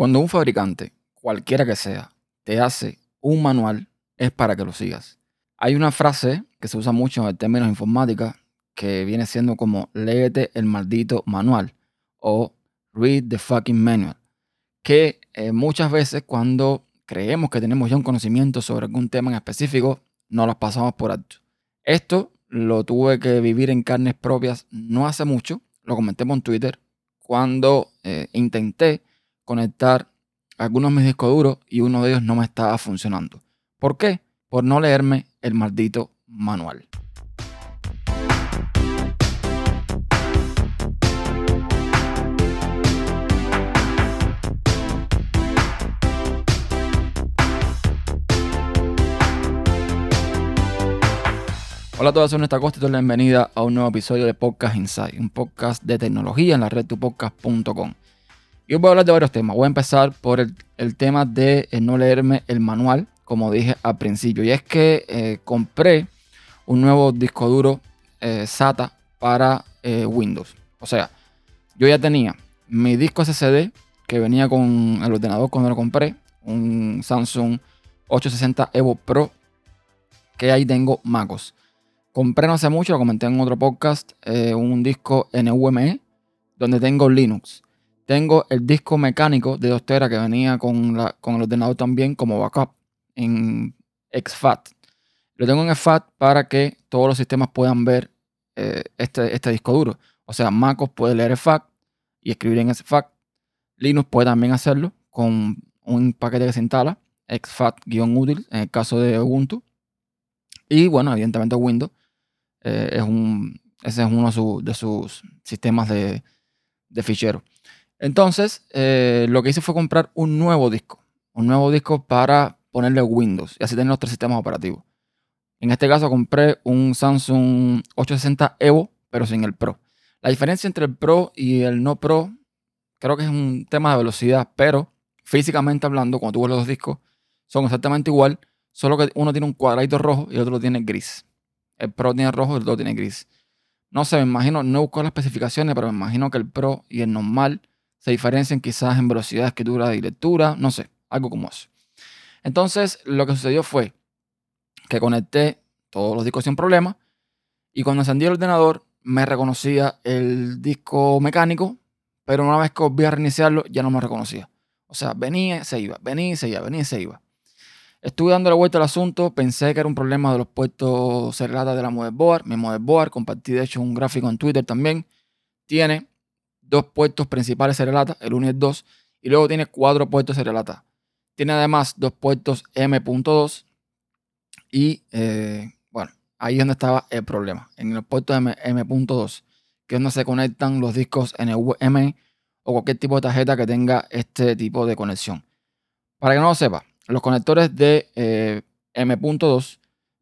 Cuando un fabricante, cualquiera que sea, te hace un manual, es para que lo sigas. Hay una frase que se usa mucho en términos de informática que viene siendo como léete el maldito manual o read the fucking manual. Que eh, muchas veces cuando creemos que tenemos ya un conocimiento sobre algún tema en específico, no los pasamos por alto. Esto lo tuve que vivir en carnes propias no hace mucho, lo comenté en Twitter, cuando eh, intenté conectar algunos de mis discos duros y uno de ellos no me estaba funcionando. ¿Por qué? Por no leerme el maldito manual. Hola a todos, soy Néstor Costa y doy la bienvenida a un nuevo episodio de Podcast Insight, un podcast de tecnología en la red tupodcast.com. Y hoy voy a hablar de varios temas. Voy a empezar por el, tema de eh, no leerme el manual, como dije al principio. Y es que eh, compré un nuevo disco duro eh, SATA para Windows. O sea, yo ya tenía mi disco SSD que venía con el ordenador cuando lo compré, un Samsung 860 Evo Pro, que ahí tengo MacOS. Compré no hace mucho, lo comenté en otro podcast, un disco NVMe donde tengo Linux. Tengo el disco mecánico de 2 teras que venía con, la, con el ordenador también como backup en exFAT. Lo tengo en exFAT para que todos los sistemas puedan ver eh, este, este disco duro. O sea, MacOS puede leer exFAT y escribir en exFAT. Linux puede también hacerlo con un paquete que se instala, exFAT-útil en el caso de Ubuntu. Y bueno, evidentemente Windows eh, es un, ese es uno de, sus sistemas de, de fichero. Entonces, eh, lo que hice fue comprar un nuevo disco. Un nuevo disco para ponerle Windows y así tener los tres sistemas operativos. En este caso compré un Samsung 860 Evo, pero sin el Pro. La diferencia entre el Pro y el no Pro creo que es un tema de velocidad, pero físicamente hablando, cuando tú ves los dos discos, son exactamente igual, solo que uno tiene un cuadradito rojo y el otro tiene gris. El Pro tiene rojo y el Pro tiene gris. No sé, me imagino, no busco las especificaciones, pero me imagino que el Pro y el normal se diferencian quizás en velocidad de escritura y lectura, no sé, algo como eso. Entonces, lo que sucedió fue que conecté todos los discos sin problema y cuando encendí el ordenador me reconocía el disco mecánico, pero una vez que volví a reiniciarlo ya no me reconocía. O sea, venía, se iba, venía, se iba, venía, se iba. Estuve dando la vuelta al asunto, pensé que era un problema de los puertos cerrados de la motherboard. Mi motherboard, compartí de hecho un gráfico en Twitter también, tiene dos puertos principales serialata, el 1 y el 2, y luego tiene cuatro puertos serialata. Tiene además dos puertos M.2 y eh, bueno, ahí es donde estaba el problema, en el puerto M.2, que es donde se conectan los discos NVMe o cualquier tipo de tarjeta que tenga este tipo de conexión. Para que no lo sepa, los conectores de eh, M.2,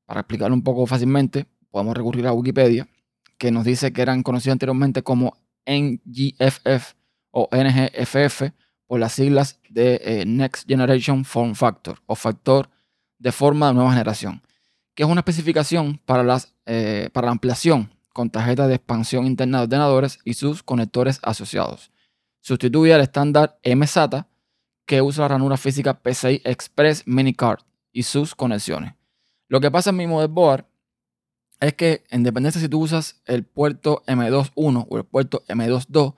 para explicarlo un poco fácilmente, podemos recurrir a Wikipedia, que nos dice que eran conocidos anteriormente como NGFF o NGFF por las siglas de eh, Next Generation Form Factor o factor de forma de nueva generación, que es una especificación para, las, eh, para la ampliación con tarjeta de expansión interna de ordenadores y sus conectores asociados. Sustituye al estándar MSATA, que usa la ranura física PCI Express Minicard y sus conexiones. Lo que pasa en mi motherboard es que en dependencia si tú usas el puerto M2.1 o el puerto M2.2,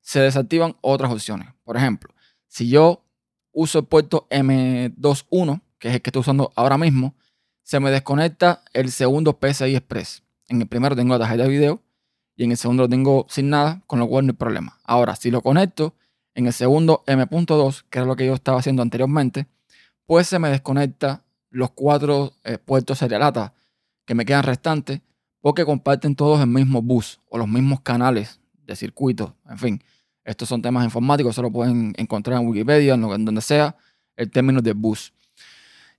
se desactivan otras opciones. Por ejemplo, si yo uso el puerto M2.1, que es el que estoy usando ahora mismo, se me desconecta el segundo PCI Express. En el primero tengo la tarjeta de video y en el segundo lo tengo sin nada, con lo cual no hay problema. Ahora, si lo conecto en el segundo M.2, que era lo que yo estaba haciendo anteriormente, pues se me desconecta los cuatro eh, puertos serialata que me quedan restantes porque comparten todos el mismo bus o los mismos canales de circuito. En fin, estos son temas informáticos, se lo pueden encontrar en Wikipedia, en, donde sea, el término de bus.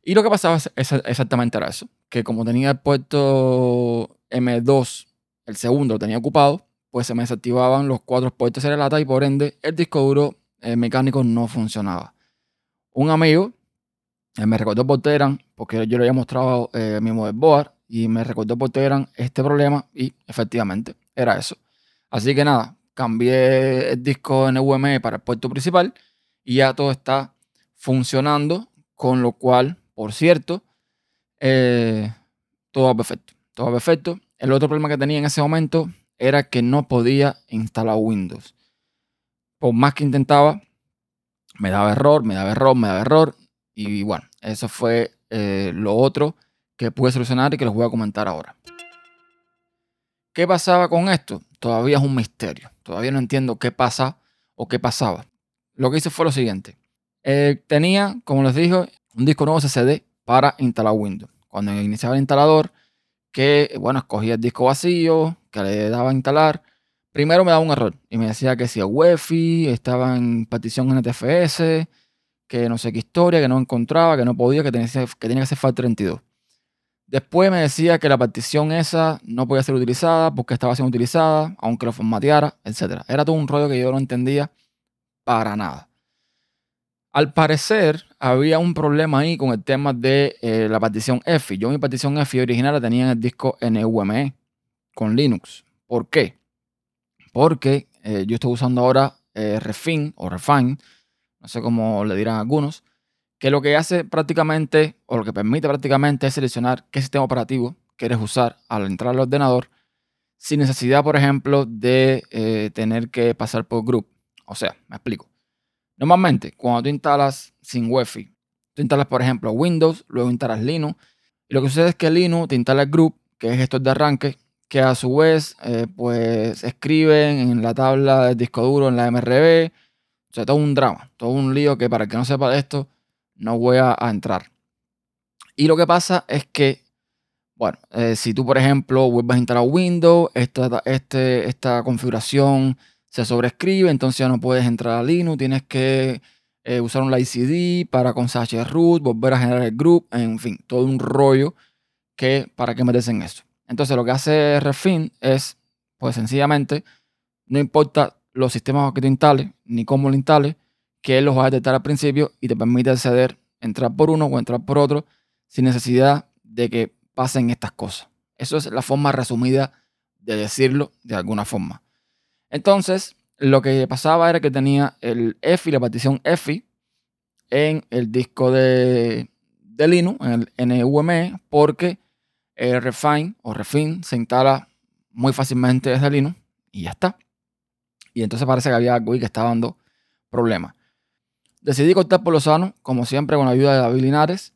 Y lo que pasaba es exactamente era eso, que como tenía el puerto M2, el segundo tenía ocupado, pues se me desactivaban los cuatro puertos lata y por ende el disco duro eh, mecánico no funcionaba. Un amigo eh, me recordó por Telegram, porque yo le había mostrado eh, mi motherboard y me recordó por Telegram este problema y efectivamente era eso. Así que nada, cambié el disco NVMe para el puerto principal y ya todo está funcionando, con lo cual, por cierto, eh, todo va perfecto. Todo va perfecto. El otro problema que tenía en ese momento era que no podía instalar Windows. Por más que intentaba, me daba error, me daba error, me daba error. Y bueno, eso fue eh, lo otro que pude solucionar y que les voy a comentar ahora. ¿Qué pasaba con esto? Todavía es un misterio. Todavía no entiendo qué pasa o qué pasaba. Lo que hice fue lo siguiente. Eh, tenía, como les dije, un disco nuevo SSD para instalar Windows. Cuando iniciaba el instalador, que bueno, escogía el disco vacío, que le daba a instalar, primero me daba un error y me decía que si el UEFI estaba en partición NTFS, que no sé qué historia, que no encontraba, que no podía, que tenía, que tenía que ser FAT32. Después me decía que la partición esa no podía ser utilizada porque estaba siendo utilizada, aunque lo formateara, etc. Era todo un rollo que yo no entendía para nada. Al parecer, había un problema ahí con el tema de eh, la partición EFI. Yo mi partición EFI original tenía en el disco NVMe con Linux. ¿Por qué? Porque eh, yo estoy usando ahora eh, Refine o Refine, no sé cómo le dirán algunos, que lo que hace prácticamente, o lo que permite prácticamente es seleccionar qué sistema operativo quieres usar al entrar al ordenador, sin necesidad, por ejemplo, de eh, tener que pasar por group. O sea, me explico. Normalmente, cuando tú instalas sin Wi-Fi, tú instalas, por ejemplo, Windows, luego instalas Linux, y lo que sucede es que Linux te instala el group, que es esto de arranque, que a su vez, eh, pues escriben en la tabla del disco duro, en la MRB, o sea, todo un drama, todo un lío que para el que no sepa de esto, no voy a, entrar. Y lo que pasa es que, bueno, eh, si tú, por ejemplo, vuelves a instalar Windows, esta, este, esta configuración se sobrescribe, entonces ya no puedes entrar a Linux, tienes que eh, usar un CD para con root, volver a generar el group, en fin, todo un rollo que para qué metes en eso. Entonces lo que hace Refin es, pues sencillamente, no importa los sistemas que tú instales, ni cómo lo instales, que los va a detectar al principio y te permite acceder, entrar por uno o entrar por otro sin necesidad de que pasen estas cosas. Eso es la forma resumida de decirlo de alguna forma. Entonces, lo que pasaba era que tenía el EFI, la partición EFI, en el disco de, de Linux, en el NVMe, porque el Refine o Refine se instala muy fácilmente desde Linux y ya está. Y entonces parece que había algo y que estaba dando problemas. Decidí cortar por lo sano, como siempre, con la ayuda de David Linares.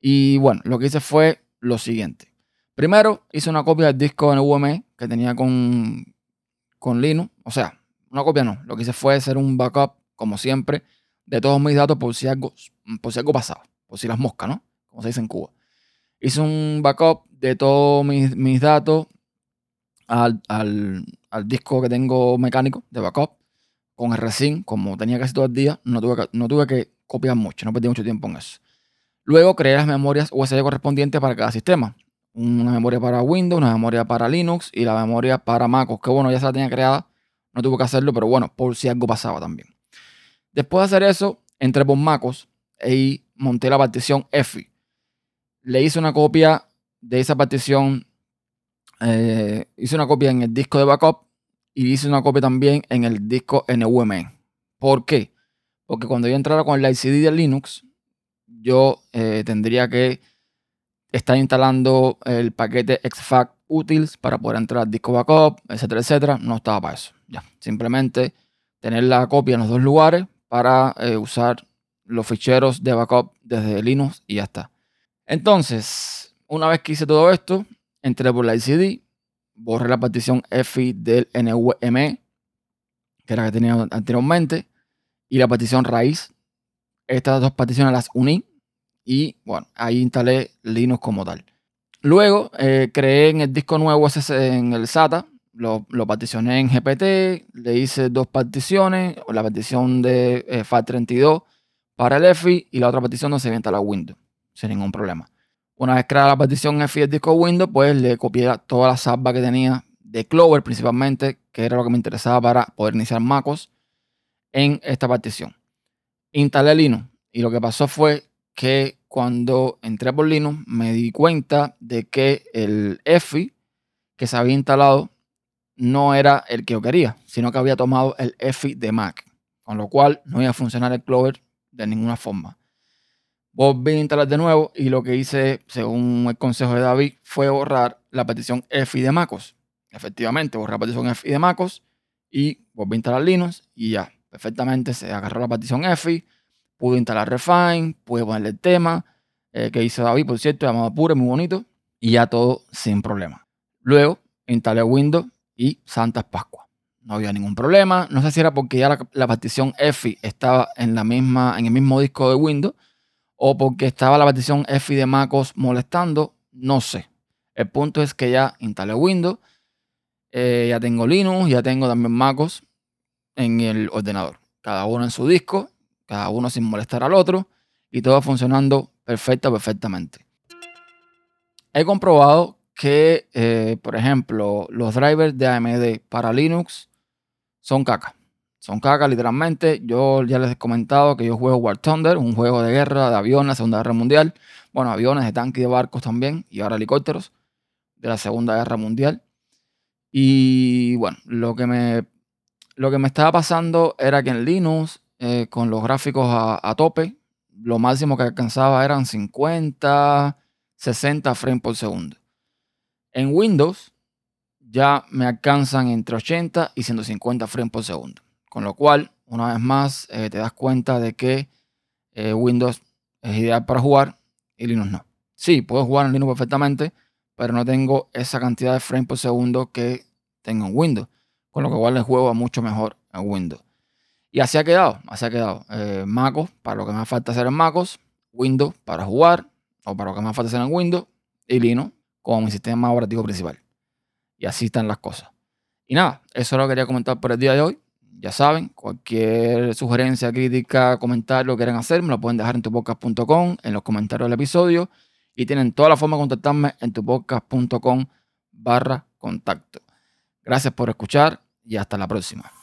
Y bueno, lo que hice fue lo siguiente. Primero, hice una copia del disco en UME que tenía con, con Linux. O sea, una copia no. Lo que hice fue hacer un backup, como siempre, de todos mis datos por si algo, por si algo pasaba. Por si las moscas, ¿no? Como se dice en Cuba. Hice un backup de todos mis, datos al, al, al disco que tengo mecánico de backup con el Resin, como tenía casi todo el día, no tuve, que, no tuve que copiar mucho, no perdí mucho tiempo en eso. Luego creé las memorias USB correspondientes para cada sistema. Una memoria para Windows, una memoria para Linux y la memoria para MacOS, que bueno, ya se la tenía creada, no tuve que hacerlo, pero bueno, por si algo pasaba también. Después de hacer eso, entré por MacOS y monté la partición EFI. Le hice una copia de esa partición, eh, hice una copia en el disco de backup y hice una copia también en el disco NVMe. ¿Por qué? Porque cuando yo entrara con el ICD de Linux, yo eh, tendría que estar instalando el paquete exfac utils para poder entrar al disco backup, etcétera, etcétera. No estaba para eso. Ya, simplemente tener la copia en los dos lugares para eh, usar los ficheros de backup desde Linux y ya está. Entonces, una vez que hice todo esto, entré por la ICD, borré la partición EFI del NVMe, que era la que tenía anteriormente, y la partición raíz. Estas dos particiones las uní y bueno, ahí instalé Linux como tal. Luego eh, creé en el disco nuevo en el SATA, lo, lo, particioné en GPT, le hice dos particiones, la partición de eh, FAT32 para el EFI y la otra partición donde se había instalado Windows, sin ningún problema. Una vez creada la partición F del disco Windows, pues le copié toda la salva que tenía de Clover principalmente, que era lo que me interesaba para poder iniciar MacOS en esta partición. Instalé Linux y lo que pasó fue que cuando entré por Linux me di cuenta de que el EFI que se había instalado no era el que yo quería, sino que había tomado el EFI de Mac. con lo cual no iba a funcionar el Clover de ninguna forma. Volví a instalar de nuevo y lo que hice, según el consejo de David, fue borrar la petición EFI de MacOS. Efectivamente, borré la petición EFI de MacOS y volví a instalar Linux y ya, perfectamente se agarró la petición EFI, pude instalar Refine, pude ponerle el tema eh, que hizo David, por cierto, llamado Pure, muy bonito, y ya todo sin problema. Luego instalé Windows y Santas Pascua. No había ningún problema. No sé si era porque ya la, la partición EFI estaba en, la misma, en el mismo disco de Windows o porque estaba la partición EFI de MacOS molestando. No sé. El punto es que ya instalé Windows, eh, ya tengo Linux, ya tengo también MacOS en el ordenador. Cada uno en su disco, cada uno sin molestar al otro y todo funcionando perfecto, perfectamente. He comprobado que, eh, por ejemplo, los drivers de AMD para Linux son caca. Son caca, literalmente. Yo ya les he comentado que yo juego War Thunder, un juego de guerra, de aviones, Segunda Guerra Mundial. Bueno, aviones, de tanques y de barcos también, y ahora helicópteros de la Segunda Guerra Mundial. Y bueno, lo que me, lo que me estaba pasando era que en Linux, eh, con los gráficos a, a tope, lo máximo que alcanzaba eran 50, 60 frames por segundo. En Windows ya me alcanzan entre 80 y 150 frames por segundo. Con lo cual, una vez más, eh, te das cuenta de que eh, Windows es ideal para jugar y Linux no. Sí, puedo jugar en Linux perfectamente, pero no tengo esa cantidad de frames por segundo que tengo en Windows. Con lo que igual el juego mucho mejor en Windows. Y así ha quedado, así ha quedado. Eh, MacOS para lo que me falta hacer en MacOS, Windows para jugar o para lo que me falta hacer en Windows y Linux como mi sistema operativo principal. Y así están las cosas. Y nada, eso lo quería comentar por el día de hoy. Ya saben, cualquier sugerencia, crítica, comentario que quieran hacer, me lo pueden dejar en tupodcast.com, en los comentarios del episodio. Y tienen toda la forma de contactarme en tupodcast.com barra contacto. Gracias por escuchar y hasta la próxima.